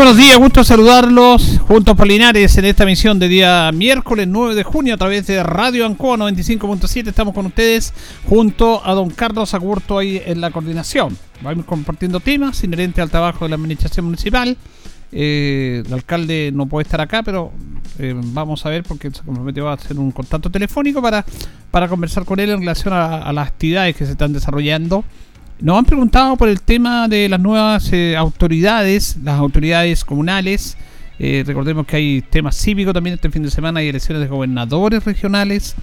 Buenos días, gusto saludarlos juntos por Linares en esta emisión de día miércoles 9 de junio a través de Radio Ancoa 95.7. Estamos con ustedes junto a don Carlos Agurto ahí en la coordinación. Vamos compartiendo temas inherentes al trabajo de la administración municipal. Eh, el alcalde no puede estar acá, pero eh, vamos a ver porque se comprometió a hacer un contacto telefónico para, para conversar con él en relación a, a las actividades que se están desarrollando nos han preguntado por el tema de las nuevas eh, autoridades, las autoridades comunales. Eh, recordemos que hay temas cívicos también este fin de semana, hay elecciones de gobernadores regionales.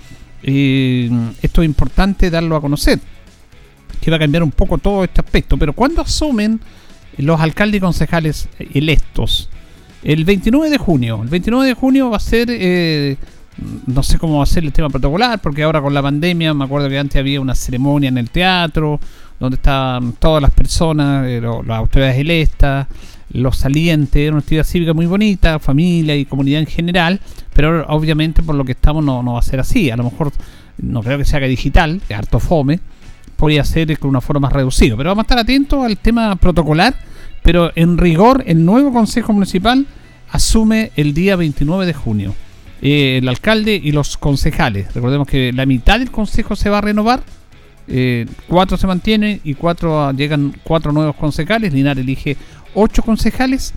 Eh, esto es importante darlo a conocer, que va a cambiar un poco todo este aspecto. Pero ¿cuándo asumen los alcaldes y concejales electos? El 29 de junio. El 29 de junio va a ser no sé cómo va a ser el tema protocolar, porque ahora con la pandemia, me acuerdo que antes había una ceremonia en el teatro, donde estaban todas las personas, eh, las autoridades electas, los salientes, una actividad cívica muy bonita, familia y comunidad en general, pero obviamente por lo que estamos no, no va a ser así, a lo mejor no creo que se haga digital, que harto fome, podría ser con una forma más reducida, pero vamos a estar atentos al tema protocolar, pero en rigor el nuevo Consejo Municipal asume el día 29 de junio. Eh, el alcalde y los concejales. Recordemos que la mitad del consejo se va a renovar eh, cuatro se mantienen y cuatro llegan cuatro nuevos concejales. Linares elige ocho concejales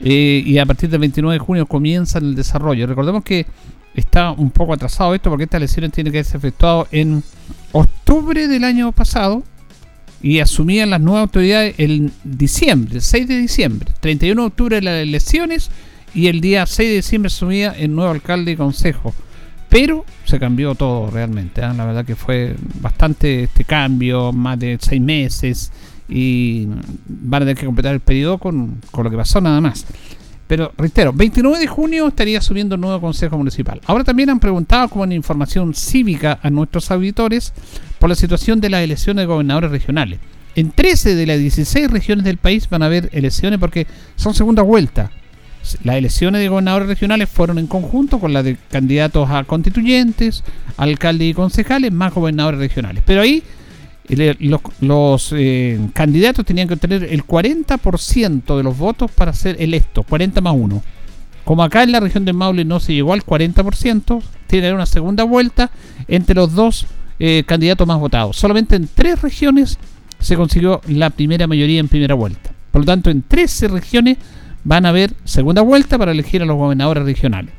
eh, y a partir del 29 de junio comienza el desarrollo. Recordemos que está un poco atrasado esto porque estas elecciones tienen que ser efectuado en octubre del año pasado y asumían las nuevas autoridades en diciembre, 6 de diciembre, 31 de octubre las elecciones y el día 6 de diciembre asumía el nuevo alcalde y consejo. Pero se cambió todo realmente. ¿eh? La verdad que fue bastante este cambio, más de seis meses. Y van a tener que completar el periodo con, lo que pasó nada más. Pero reitero, 29 de junio estaría subiendo el nuevo Consejo Municipal. Ahora también han preguntado como información cívica a nuestros auditores por la situación de las elecciones de gobernadores regionales. En 13 de las 16 regiones del país van a haber elecciones porque son segunda vuelta. Las elecciones de gobernadores regionales fueron en conjunto con las de candidatos a constituyentes, alcaldes y concejales, más gobernadores regionales. Pero ahí los, eh, candidatos tenían que obtener el 40% de los votos para ser electos, 40 más 1. Como acá en la región del Maule no se llegó al 40%, tiene una segunda vuelta entre los dos eh, candidatos más votados. Solamente en tres regiones se consiguió la primera mayoría en primera vuelta. Por lo tanto, en 13 regiones van a haber segunda vuelta para elegir a los gobernadores regionales.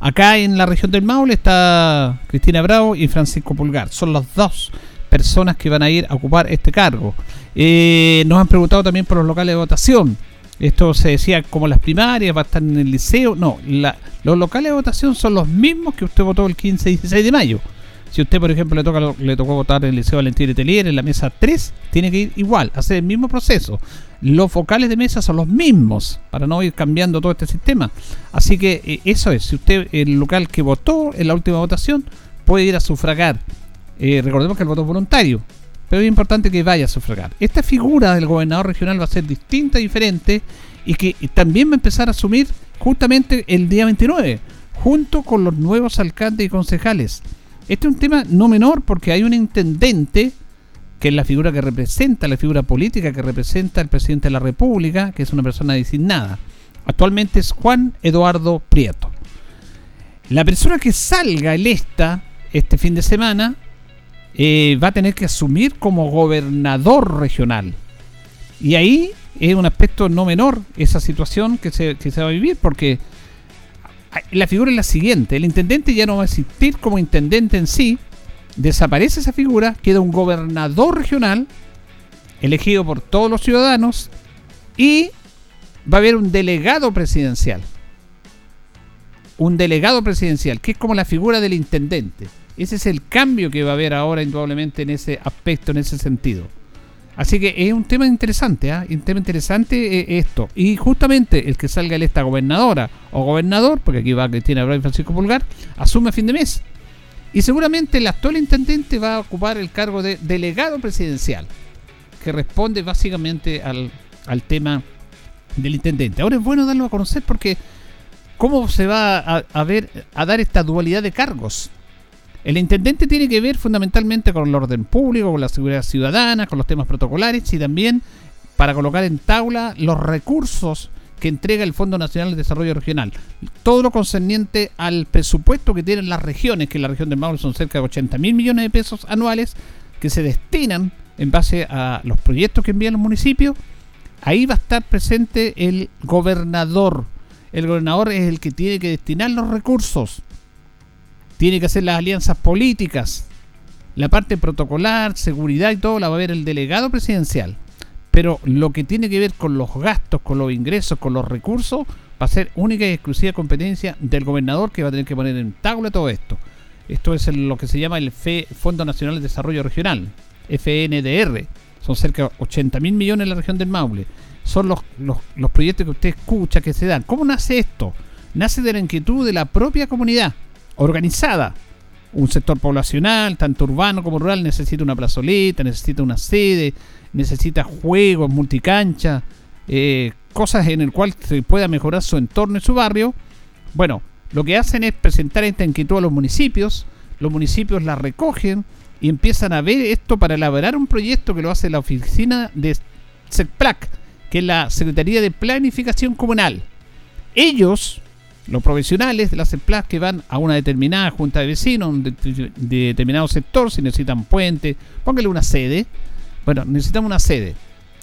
Acá en la región del Maule está Cristina Bravo y Francisco Pulgar. Son las dos personas que van a ir a ocupar este cargo. Eh, nos han preguntado también por los locales de votación. Esto se decía como las primarias, va a estar en el liceo. No, los locales de votación son los mismos que usted votó el 15 y 16 de mayo. Si usted, por ejemplo, le toca le tocó votar en el Liceo Valentín Letelier en la mesa 3, tiene que ir igual, hacer el mismo proceso. Los focales de mesa son los mismos, para no ir cambiando todo este sistema. Así que eh, eso es, si usted, el local que votó en la última votación, puede ir a sufragar. Eh, recordemos que el voto es voluntario, pero es importante que vaya a sufragar. Esta figura del gobernador regional va a ser distinta, diferente, y que también va a empezar a asumir justamente el día 29, junto con los nuevos alcaldes y concejales. Este es un tema no menor porque hay un intendente que es la figura que representa, la figura política que representa al presidente de la República, que es una persona designada. Actualmente es Juan Eduardo Prieto. La persona que salga electa este fin de semana eh, va a tener que asumir como gobernador regional. Y ahí es un aspecto no menor esa situación que se, que se va a vivir, porque la figura es la siguiente, el intendente ya no va a existir como intendente en sí, desaparece esa figura, queda un gobernador regional elegido por todos los ciudadanos y va a haber un delegado presidencial. Un delegado presidencial, que es como la figura del intendente. Ese es el cambio que va a haber ahora indudablemente en ese aspecto, en ese sentido. Así que es un tema interesante, ¿ah? un tema interesante eh, esto. Y justamente el que salga esta gobernadora o gobernador, porque aquí va Cristina Bravo y Francisco Pulgar, asume a fin de mes. Y seguramente el actual intendente va a ocupar el cargo de delegado presidencial, que responde básicamente al, al tema del intendente. Ahora es bueno darlo a conocer porque ¿cómo se va a, ver, a dar esta dualidad de cargos? El intendente tiene que ver fundamentalmente con el orden público, con la seguridad ciudadana, con los temas protocolares y también para colocar en tabla los recursos que entrega el Fondo Nacional de Desarrollo Regional. Todo lo concerniente al presupuesto que tienen las regiones, que en la región de Maule son cerca de 80 mil millones de pesos anuales, que se destinan en base a los proyectos que envían los municipios. Ahí va a estar presente el gobernador. El gobernador es el que tiene que destinar los recursos. Tiene que hacer las alianzas políticas. La parte protocolar, seguridad y todo la va a ver el delegado presidencial. Pero lo que tiene que ver con los gastos, con los ingresos, con los recursos, va a ser única y exclusiva competencia del gobernador que va a tener que poner en tabla todo esto. Esto es lo que se llama el Fondo Nacional de Desarrollo Regional, FNDR. Son cerca de 80 mil millones en la región del Maule. Son los, los, los proyectos que usted escucha que se dan. ¿Cómo nace esto? Nace de la inquietud de la propia comunidad organizada. Un sector poblacional, tanto urbano como rural, necesita una plazoleta, necesita una sede, necesita juegos, multicancha, eh, cosas en el cual se pueda mejorar su entorno y su barrio. Bueno, lo que hacen es presentar esta inquietud a los municipios, los municipios la recogen y empiezan a ver esto para elaborar un proyecto que lo hace la oficina de SECPLAC, que es la Secretaría de Planificación Comunal. Ellos, los profesionales de la CEPLAC que van a una determinada junta de vecinos, de, de determinado sector, si necesitan puente, póngale una sede, bueno, necesitamos una sede.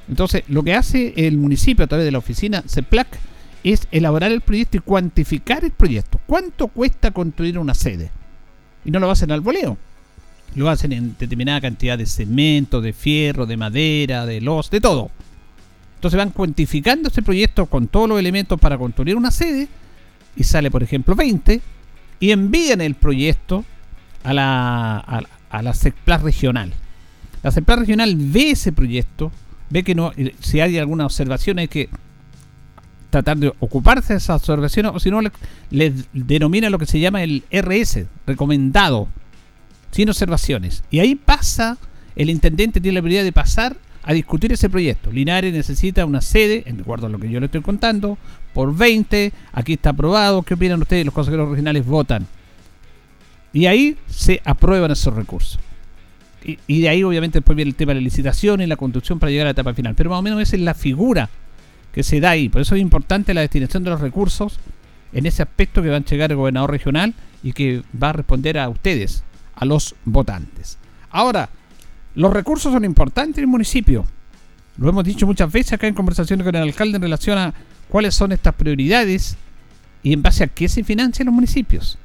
Entonces, lo que hace el municipio a través de la oficina CEPLAC es elaborar el proyecto y cuantificar el proyecto. ¿Cuánto cuesta construir una sede? Y no lo hacen al voleo. Lo hacen en determinada cantidad de cemento, de fierro, de madera, de los, de todo. Entonces van cuantificando ese proyecto con todos los elementos para construir una sede y sale, por ejemplo, 20 y envían el proyecto a la, a, la CEPLAC regional. La CEPLAC regional ve ese proyecto, ve que no, si hay alguna observación hay que tratar de ocuparse de esas observaciones o si no le, denomina lo que se llama el RS, recomendado, sin observaciones. Y ahí pasa, el intendente tiene la habilidad de pasar a discutir ese proyecto. Linares necesita una sede, en acuerdo a lo que yo le estoy contando, por 20, aquí está aprobado, ¿qué opinan ustedes? Los consejeros regionales votan. Y ahí se aprueban esos recursos y, de ahí obviamente después viene el tema de la licitación y la construcción para llegar a la etapa final. Pero más o menos esa es la figura que se da ahí. Por eso es importante la destinación de los recursos en ese aspecto que va a llegar el gobernador regional y que va a responder a ustedes, a los votantes. Ahora, los recursos son importantes en el municipio. Lo hemos dicho muchas veces acá en conversaciones con el alcalde en relación a cuáles son estas prioridades y en base a qué se financian los municipios.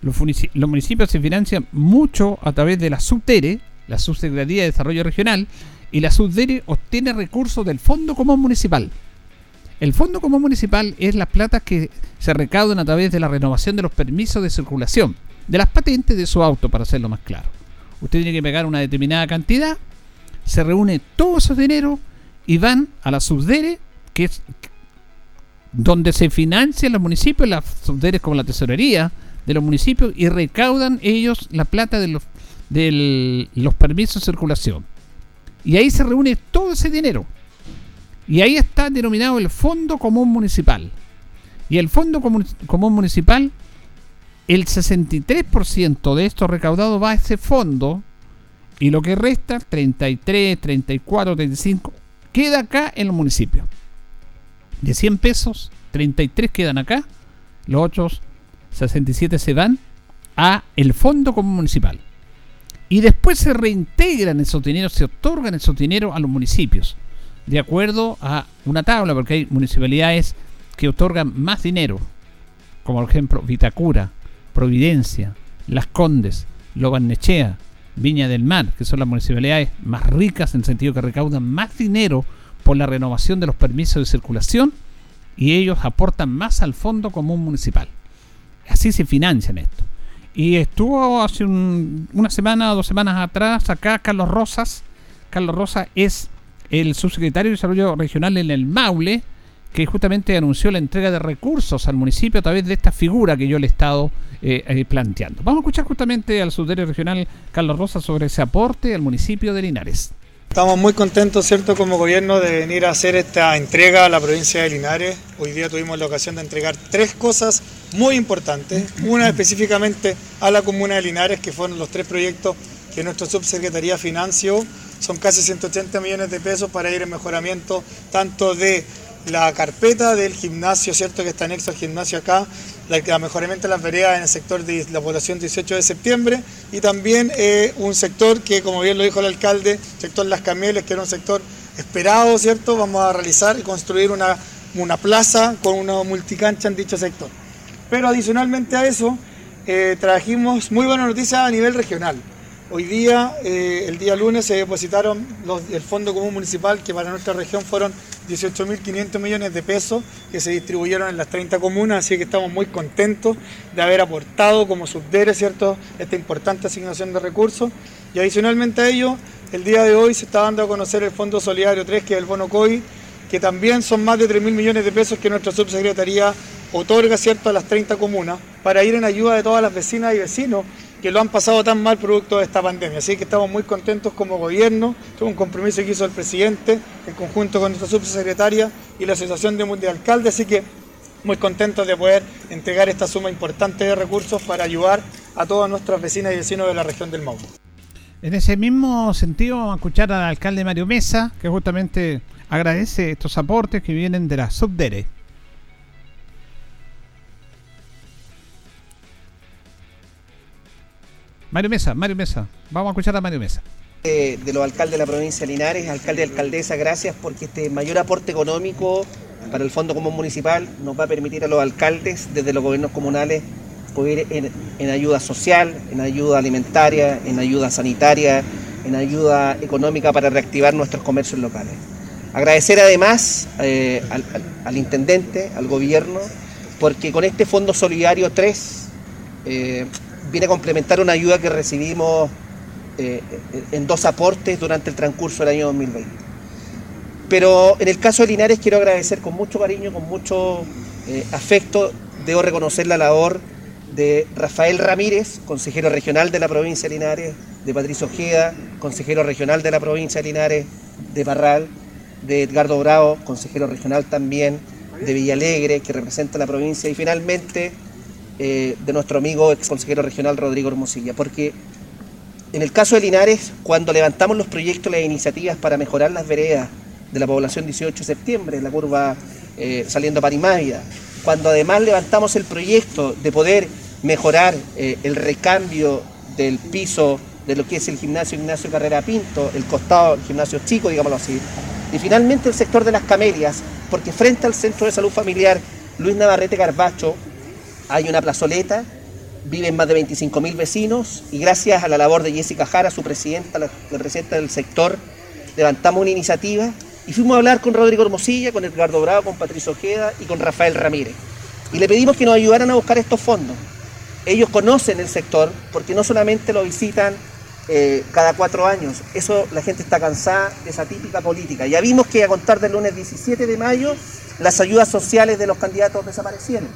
Los, municipios se financian mucho a través de la SUBTERE, la Subsecretaría de Desarrollo Regional, y la SUBTERE obtiene recursos del Fondo Común Municipal. El Fondo Común Municipal es las plata que se recaudan a través de la renovación de los permisos de circulación, de las patentes de su auto, para hacerlo más claro. Usted tiene que pagar una determinada cantidad, se reúne todo ese dinero y van a la SUBDERE, que es donde se financian los municipios, las SUBDERE como la tesorería, de los municipios y recaudan ellos la plata de los, de los permisos de circulación. Y ahí se reúne todo ese dinero. Y ahí está denominado el Fondo Común Municipal. Y el Fondo Común, Municipal, el 63% de esto recaudado va a ese fondo. Y lo que resta, 33, 34, 35, queda acá en los municipios. De 100 pesos, 33 quedan acá. Los otros 67 se van a el Fondo Común Municipal. Y después se reintegran esos dineros, se otorgan esos dineros a los municipios, de acuerdo a una tabla, porque hay municipalidades que otorgan más dinero, como por ejemplo Vitacura, Providencia, Las Condes, Lobarnechea, Viña del Mar, que son las municipalidades más ricas en el sentido que recaudan más dinero por la renovación de los permisos de circulación y ellos aportan más al Fondo Común Municipal. Así se financian esto. Y estuvo hace una semana o dos semanas atrás acá Carlos Rosas. Carlos Rosas es el subsecretario de Desarrollo Regional en el Maule, que justamente anunció la entrega de recursos al municipio a través de esta figura que yo le he estado eh, planteando. Vamos a escuchar justamente al subdirector regional Carlos Rosa sobre ese aporte al municipio de Linares. Estamos muy contentos, ¿cierto?, como gobierno de venir a hacer esta entrega a la provincia de Linares. Hoy día tuvimos la ocasión de entregar tres cosas muy importantes. Una específicamente a la comuna de Linares, que fueron los tres proyectos que nuestra subsecretaría financió. Son casi 180 millones de pesos para ir en mejoramiento tanto de la carpeta del gimnasio, ¿cierto? Que está anexo al gimnasio acá, la, mejoramiento de las veredas en el sector de la población 18 de septiembre y también eh, un sector que, como bien lo dijo el alcalde, sector Las Cameles, que era un sector esperado, ¿cierto? Vamos a realizar y construir una, una plaza con una multicancha en dicho sector. Pero adicionalmente a eso, eh, trajimos muy buenas noticias a nivel regional. Hoy día, eh, el día lunes, se depositaron el Fondo Común Municipal, que para nuestra región fueron 18.500 millones de pesos, que se distribuyeron en las 30 comunas, así que estamos muy contentos de haber aportado como subdere, ¿cierto?, esta importante asignación de recursos. Y adicionalmente a ello, el día de hoy se está dando a conocer el Fondo Solidario 3, que es el bono COVID, que también son más de 3.000 millones de pesos que nuestra subsecretaría otorga, ¿cierto?, a las 30 comunas, para ir en ayuda de todas las vecinas y vecinos que lo han pasado tan mal producto de esta pandemia. Así que estamos muy contentos como gobierno, es un compromiso que hizo el presidente en conjunto con nuestra subsecretaria y la Asociación de, de Alcaldes, así que muy contentos de poder entregar esta suma importante de recursos para ayudar a todas nuestras vecinas y vecinos de la región del Maule. En ese mismo sentido, vamos a escuchar al alcalde Mario Mesa, que justamente agradece estos aportes que vienen de la Subdere. Mario Mesa, Mario Mesa. Vamos a escuchar a Mario Mesa. De, los alcaldes de la provincia de Linares, alcalde y alcaldesa, gracias porque este mayor aporte económico para el Fondo Común Municipal nos va a permitir a los alcaldes desde los gobiernos comunales poder en, en ayuda social, en ayuda alimentaria, en ayuda sanitaria, en ayuda económica para reactivar nuestros comercios locales. Agradecer además eh, al, intendente, al gobierno, porque con este Fondo Solidario 3 viene a complementar una ayuda que recibimos eh, en dos aportes durante el transcurso del año 2020. Pero en el caso de Linares quiero agradecer con mucho cariño, con mucho eh, afecto, debo reconocer la labor de Rafael Ramírez, consejero regional de la provincia de Linares, de Patricio Ojeda, consejero regional de la provincia de Linares, de Barral, de Edgardo Bravo, consejero regional también, de Villalegre, que representa la provincia, y finalmente eh, de nuestro amigo ex consejero regional Rodrigo Hermosilla, porque en el caso de Linares, cuando levantamos los proyectos, las iniciativas para mejorar las veredas de la población 18 de septiembre, la curva eh, saliendo a Parimávida, cuando además levantamos el proyecto de poder mejorar eh, el recambio del piso de lo que es el gimnasio Ignacio Carrera Pinto, el costado, el gimnasio chico, digámoslo así, y finalmente el sector de las camelias, porque frente al Centro de Salud Familiar Luis Navarrete Garbacho, hay una plazoleta, viven más de 25.000 vecinos y gracias a la labor de Jessica Jara, su presidenta, la, presidenta del sector, levantamos una iniciativa y fuimos a hablar con Rodrigo Hermosilla, con Edgardo Bravo, con Patricio Ojeda y con Rafael Ramírez. Y le pedimos que nos ayudaran a buscar estos fondos. Ellos conocen el sector porque no solamente lo visitan eh, cada cuatro años, eso la gente está cansada de esa típica política. Ya vimos que a contar del lunes 17 de mayo las ayudas sociales de los candidatos desaparecieron.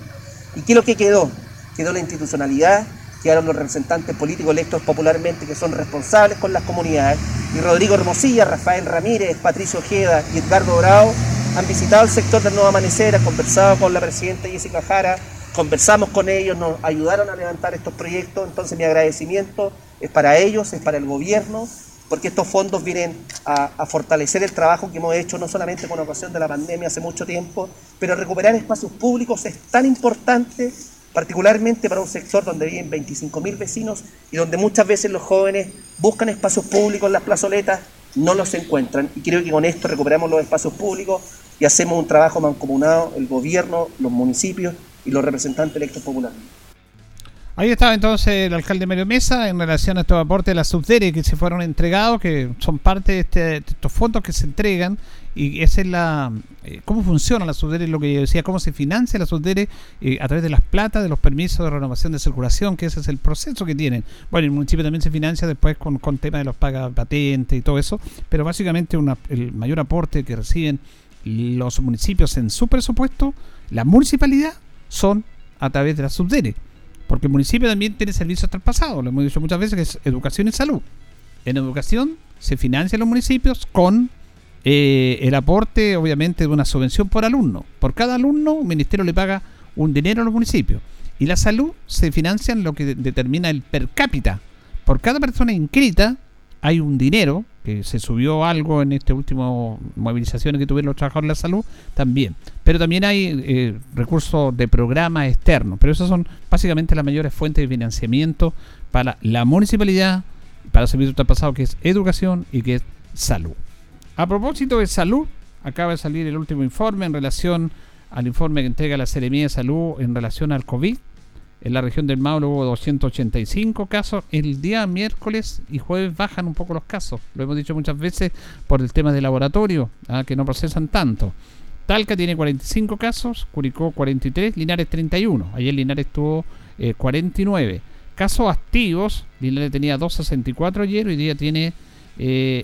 ¿Y qué es lo que quedó? Quedó la institucionalidad, quedaron los representantes políticos electos popularmente que son responsables con las comunidades. Y Rodrigo Hermosilla, Rafael Ramírez, Patricio Ojeda y Edgardo Bravo han visitado el sector del Nuevo Amanecer, han conversado con la presidenta Jessica Jara, conversamos con ellos, nos ayudaron a levantar estos proyectos. Entonces mi agradecimiento es para ellos, es para el gobierno, porque estos fondos vienen a, fortalecer el trabajo que hemos hecho no solamente con ocasión de la pandemia hace mucho tiempo, pero recuperar espacios públicos es tan importante, particularmente para un sector donde viven 25.000 vecinos y donde muchas veces los jóvenes buscan espacios públicos en las plazoletas, no los encuentran. Y creo que con esto recuperamos los espacios públicos y hacemos un trabajo mancomunado, el gobierno, los municipios y los representantes electos populares. Ahí estaba entonces el alcalde Mario Mesa en relación a estos aportes de la subdere que se fueron entregados, que son parte de, este, estos fondos que se entregan y esa es la eh, cómo funciona la subdere, lo que yo decía, cómo se financia la subdere eh, a través de las platas, de los permisos de renovación de circulación, que ese es el proceso que tienen. Bueno, el municipio también se financia después con, con temas de los paga patentes y todo eso, pero básicamente el mayor aporte que reciben los municipios en su presupuesto, la municipalidad son a través de la subdere. Porque el municipio también tiene servicios traspasados, lo hemos dicho muchas veces, que es educación y salud. En educación se financian los municipios con eh, el aporte, obviamente, de una subvención por alumno. Por cada alumno, el ministerio le paga un dinero a los municipios. Y la salud se financia en lo que determina el per cápita. Por cada persona inscrita hay un dinero, que se subió algo en este último movilizaciones que tuvieron los trabajadores de la salud, también. Pero también hay eh, recursos de programas externos. Pero esas son básicamente las mayores fuentes de financiamiento para la municipalidad, para el servicio traspasado, que es educación y que es salud. A propósito de salud, acaba de salir el último informe en relación al informe que entrega la Seremía de Salud en relación al COVID. En la región del Maule hubo 285 casos. El día miércoles y jueves bajan un poco los casos. Lo hemos dicho muchas veces por el tema de laboratorio, ah, que no procesan tanto. Talca tiene 45 casos, Curicó 43, Linares 31. Ayer Linares tuvo 49. Eh, casos activos, Linares tenía 264 ayer, hoy día tiene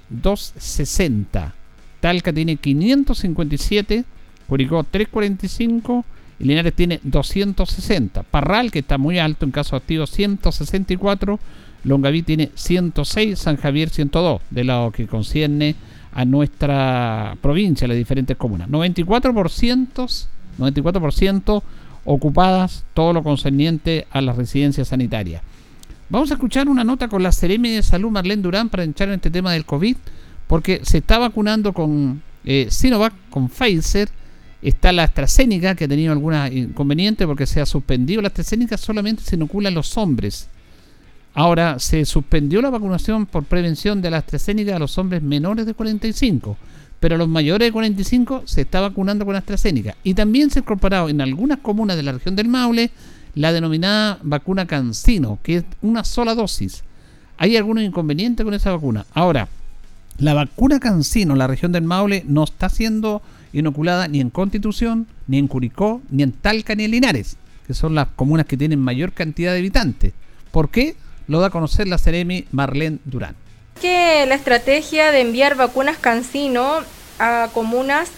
260. Eh, Talca tiene 557, Curicó 345 y Linares tiene 260. Parral, que está muy alto en casos activos, 164. Longaví tiene 106, San Javier 102, de lo que concierne a nuestra provincia, las diferentes comunas. 94%, 94% ocupadas, todo lo concerniente a las residencias sanitarias. Vamos a escuchar una nota con la Seremi de Salud Marlene Durán para entrar en este tema del COVID, porque se está vacunando con eh, Sinovac, con Pfizer, está la AstraZeneca, que ha tenido algún inconveniente porque se ha suspendido. La AstraZeneca solamente se inocula a los hombres. Ahora, se suspendió la vacunación por prevención de la AstraZeneca a los hombres menores de 45, pero a los mayores de 45 se está vacunando con AstraZeneca. Y también se ha incorporado en algunas comunas de la región del Maule la denominada vacuna Cancino, que es una sola dosis. Hay algunos inconvenientes con esa vacuna. Ahora, la vacuna Cancino en la región del Maule no está siendo inoculada ni en Constitución, ni en Curicó, ni en Talca, ni en Linares, que son las comunas que tienen mayor cantidad de habitantes. ¿Por qué? Lo da a conocer la Ceremi Marlene Durán. Que la estrategia de enviar vacunas Cancino a comunas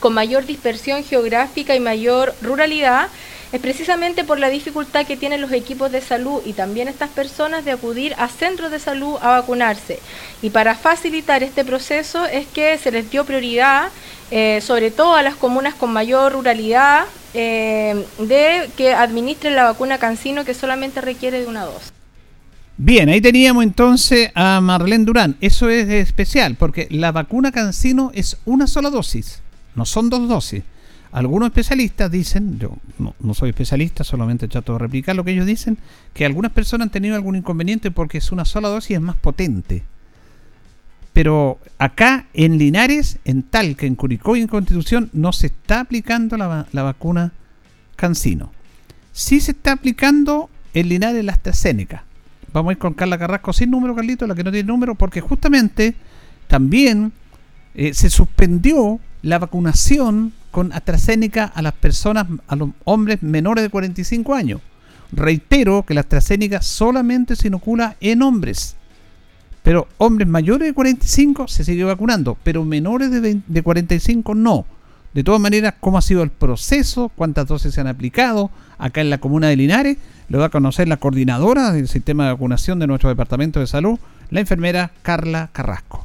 con mayor dispersión geográfica y mayor ruralidad es precisamente por la dificultad que tienen los equipos de salud y también estas personas de acudir a centros de salud a vacunarse. Y para facilitar este proceso es que se les dio prioridad, eh, sobre todo a las comunas con mayor ruralidad, eh, de que administren la vacuna Cancino que solamente requiere de una dosis. Bien, ahí teníamos entonces a Marlene Durán. Eso es especial porque la vacuna Cancino es una sola dosis, no son dos dosis. Algunos especialistas dicen, yo no, soy especialista, solamente trato de replicar lo que ellos dicen, que algunas personas han tenido algún inconveniente porque es una sola dosis es más potente. Pero acá en Linares, en Talca, en Curicó y en Constitución no se está aplicando la, vacuna Cancino. Sí se está aplicando en Linares la AstraZeneca. Vamos a ir con Carla Carrasco sin número, Carlito, la que no tiene número, porque justamente también eh, se suspendió la vacunación con AstraZeneca a las personas, a los hombres menores de 45 años. Reitero que la AstraZeneca solamente se inocula en hombres. Pero hombres mayores de 45 se sigue vacunando, pero menores de, de 45 no. De todas maneras, cómo ha sido el proceso, cuántas dosis se han aplicado acá en la comuna de Linares, lo va a conocer la coordinadora del sistema de vacunación de nuestro departamento de salud, la enfermera Carla Carrasco.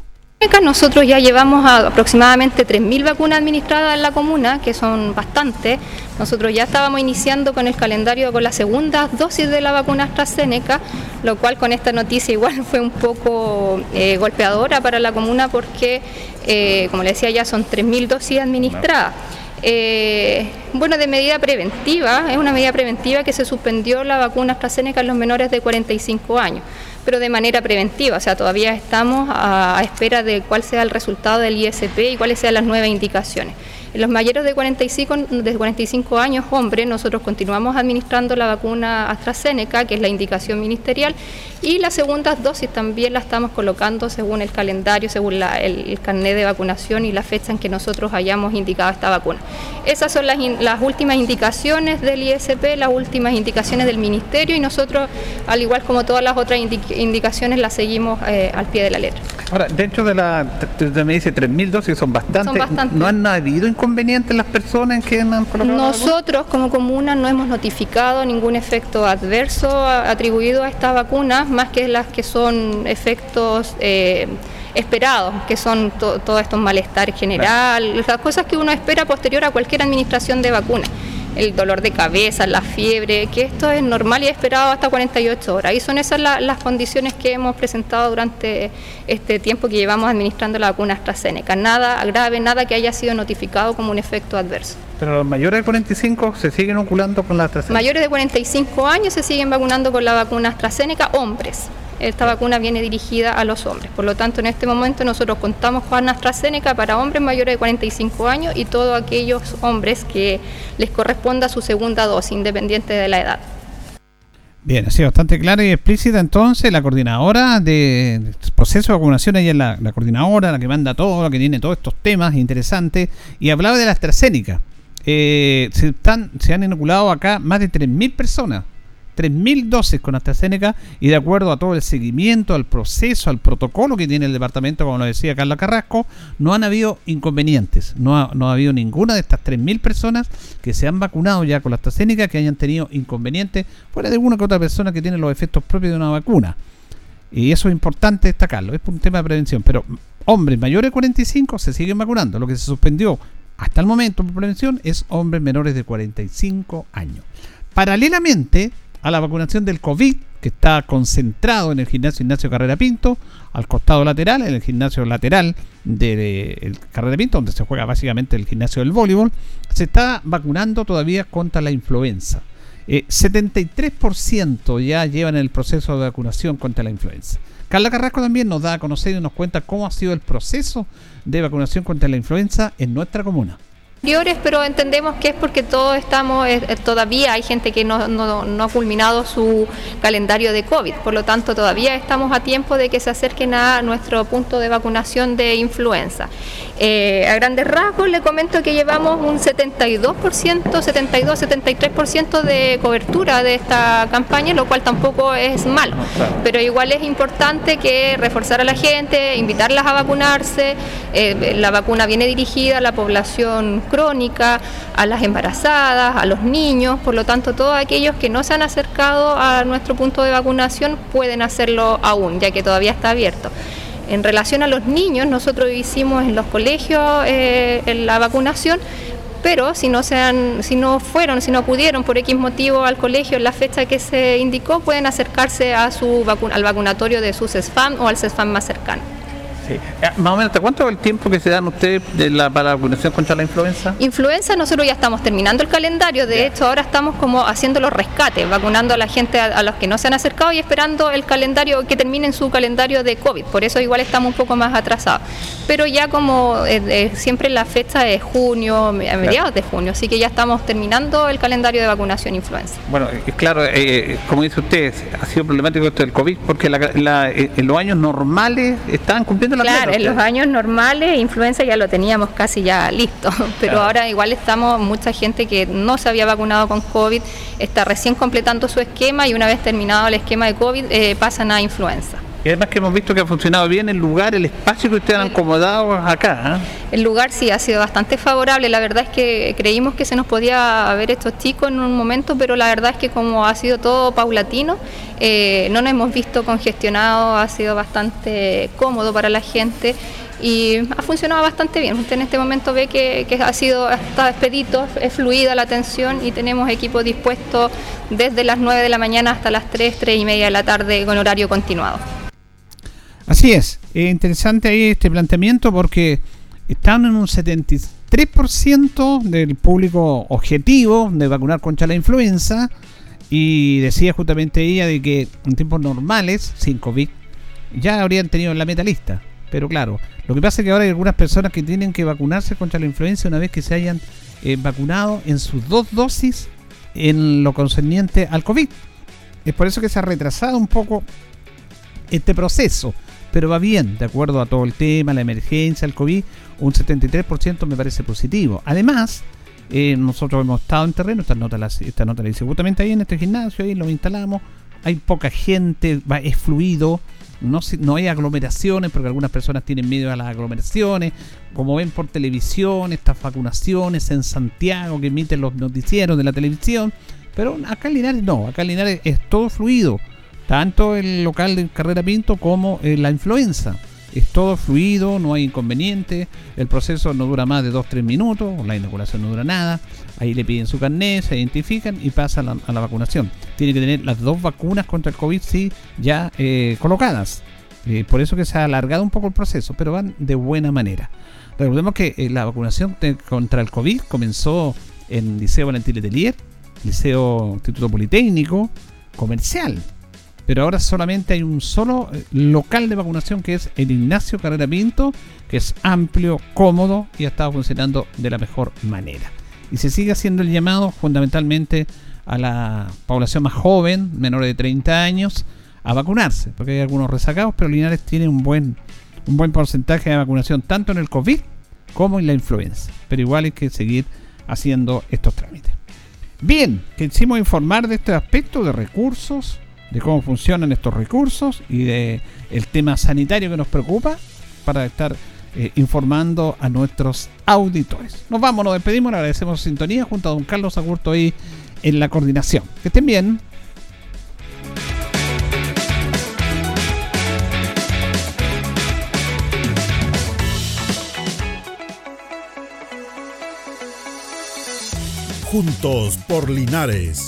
Nosotros ya llevamos aproximadamente 3.000 vacunas administradas en la comuna, que son bastantes. Nosotros ya estábamos iniciando con el calendario con la segunda dosis de la vacuna AstraZeneca, lo cual con esta noticia igual fue un poco eh, golpeadora para la comuna porque, eh, como le decía ya, son 3.000 dosis administradas. Eh, bueno, de medida preventiva, es una medida preventiva que se suspendió la vacuna AstraZeneca en los menores de 45 años pero de manera preventiva, o sea, todavía estamos a, espera de cuál sea el resultado del ISP y cuáles sean las nuevas indicaciones. En los mayores de 45, de 45 años, hombres, nosotros continuamos administrando la vacuna AstraZeneca, que es la indicación ministerial, y las segundas dosis también la estamos colocando según el calendario, según el, carnet de vacunación y la fecha en que nosotros hayamos indicado esta vacuna. Esas son las, las últimas indicaciones del ISP, las últimas indicaciones del Ministerio y nosotros, al igual como todas las otras indicaciones las seguimos eh, al pie de la letra. Ahora, dentro de la, usted me dice 3.000 dosis, son bastantes. Son bastantes. ¿No han habido inconvenientes las personas que han colocado? Nosotros como comuna no hemos notificado ningún efecto adverso atribuido a esta vacuna, más que las que son efectos eh, esperados, que son to- todos estos malestar general, las cosas que uno espera posterior a cualquier administración de vacuna. El dolor de cabeza, la fiebre, que esto es normal y esperado hasta 48 horas. Y son esas la- las condiciones que hemos presentado durante este tiempo que llevamos administrando la vacuna AstraZeneca. Nada grave, nada que haya sido notificado como un efecto adverso. Pero los mayores de 45 se siguen oculando con la AstraZeneca. Mayores de 45 años se siguen vacunando con la vacuna AstraZeneca, hombres. Esta vacuna viene dirigida a los hombres. Por lo tanto, en este momento nosotros contamos con AstraZeneca para hombres mayores de 45 años y todos aquellos hombres que les corresponda su segunda dosis, independiente de la edad. Bien, así bastante clara y explícita entonces la coordinadora de proceso de vacunación, ella es la, la coordinadora, la que manda todo, la que tiene todos estos temas interesantes, y hablaba de la AstraZeneca. Eh, se, están, se han inoculado acá más de 3.000 personas, 3.000 dosis con AstraZeneca, y de acuerdo a todo el seguimiento, al proceso, al protocolo que tiene el departamento, como lo decía Carla Carrasco, no han habido inconvenientes, no ha, no ha habido ninguna de estas 3.000 personas que se han vacunado ya con la AstraZeneca que hayan tenido inconvenientes, fuera de alguna que otra persona que tiene los efectos propios de una vacuna. Y eso es importante destacarlo, es un tema de prevención. Pero hombres mayores de 45 se siguen vacunando. Lo que se suspendió hasta el momento por prevención es hombres menores de 45 años. Paralelamente a la vacunación del COVID, que está concentrado en el gimnasio Ignacio Carrera Pinto, al costado lateral, en el gimnasio lateral del Carrera Pinto, donde se juega básicamente el gimnasio del voleibol, se está vacunando todavía contra la influenza. Eh, 73% ya llevan el proceso de vacunación contra la influenza. Carla Carrasco también nos da a conocer y nos cuenta cómo ha sido el proceso de vacunación contra la influenza en nuestra comuna. Pero entendemos que es porque todos estamos, eh, eh, todavía hay gente que no, no- no ha culminado su calendario de COVID, por lo tanto todavía estamos a tiempo de que se acerquen a nuestro punto de vacunación de influenza. Eh, a grandes rasgos le comento que llevamos un 72%, 72-73% de cobertura de esta campaña, lo cual tampoco es malo, pero igual es importante que reforzar a la gente, invitarlas a vacunarse, eh, la vacuna viene dirigida a la población crónica, a las embarazadas, a los niños, por lo tanto todos aquellos que no se han acercado a nuestro punto de vacunación pueden hacerlo aún, ya que todavía está abierto. En relación a los niños, nosotros hicimos en los colegios eh, en la vacunación, pero si no, se han- si no fueron, si no acudieron por X motivo al colegio en la fecha que se indicó, pueden acercarse a su al vacunatorio de su CESFAM o al CESFAM más cercano. Sí. Eh, Más o menos, ¿hasta cuánto es el tiempo que se dan ustedes de la, para la vacunación contra la influenza? Influenza, nosotros ya estamos terminando el calendario, de hecho ahora estamos como haciendo los rescates, vacunando a la gente a, a los que no se han acercado y esperando el calendario, que terminen su calendario de COVID, por eso igual estamos un poco más atrasados. Pero ya como eh, eh, siempre la fecha es junio, a mediados de junio, así que ya estamos terminando el calendario de vacunación influenza. Bueno, es claro, eh, como dice usted, ha sido problemático esto del COVID porque la- la- eh, en los años normales estaban cumpliendo la Claro, en los años normales influenza ya lo teníamos casi ya listo, pero Claro. ahora igual estamos, mucha gente que no se había vacunado con COVID está recién completando su esquema y una vez terminado el esquema de COVID eh, pasan a influenza. Y además que hemos visto que ha funcionado bien el lugar, el espacio que ustedes han acomodado acá. ¿ah? El lugar sí ha sido bastante favorable, la verdad es que creímos que se nos podía haber hecho chico en un momento, pero la verdad es que como ha sido todo paulatino, eh, no nos hemos visto congestionado, ha sido bastante cómodo para la gente y ha funcionado bastante bien. Usted en este momento ve que, que ha sido hasta expedito, es fluida la atención y tenemos equipo dispuesto desde las 9 de la mañana hasta las 3, 3 y media de la tarde con horario continuado. Así es, es interesante ahí este planteamiento porque están en un 73% del público objetivo de vacunar contra la influenza y decía justamente ella de que en tiempos normales, sin COVID, ya habrían tenido la meta lista. Pero claro, lo que pasa es que ahora hay algunas personas que tienen que vacunarse contra la influenza una vez que se hayan eh, vacunado en sus dos dosis en lo concerniente al COVID. Es por eso que se ha retrasado un poco este proceso, pero va bien, de acuerdo a todo el tema, la emergencia, el COVID, un 73% me parece positivo. Además, eh, nosotros hemos estado en terreno, esta nota, esta nota la hice justamente ahí en este gimnasio, ahí lo instalamos hay poca gente, es fluido, no, no hay aglomeraciones, porque algunas personas tienen miedo a las aglomeraciones, como ven por televisión, estas vacunaciones en Santiago que emiten los noticieros de la televisión, pero acá en Linares no, acá en Linares es todo fluido, tanto el local de Carrera Pinto como la influenza. Es todo fluido, no hay inconveniente, el proceso no dura más de 2-3 minutos, la inoculación no dura nada, ahí le piden su carnet, se identifican y pasan a la, vacunación. Tiene que tener las dos vacunas contra el COVID sí ya eh, colocadas. Eh, por eso que se ha alargado un poco el proceso, pero van de buena manera. Recordemos que eh, la vacunación contra el COVID comenzó en Liceo Valentín Letelier, Liceo Instituto Politécnico, Comercial, pero ahora solamente hay un solo eh, local de vacunación que es el Ignacio Carrera Pinto, que es amplio, cómodo y ha estado funcionando de la mejor manera. Y se sigue haciendo el llamado fundamentalmente a la población más joven, menores de 30 años, a vacunarse, porque hay algunos rezagados, pero Linares tiene un buen, un buen porcentaje de vacunación tanto en el COVID como en la influenza. Pero igual hay que seguir haciendo estos trámites. Bien, quisimos informar de este aspecto de recursos, de cómo funcionan estos recursos y de el tema sanitario que nos preocupa para estar eh, informando a nuestros auditores. Nos vamos, nos despedimos, le agradecemos sintonía junto a don Carlos Agurto ahí en la coordinación. Que estén bien. Juntos por Linares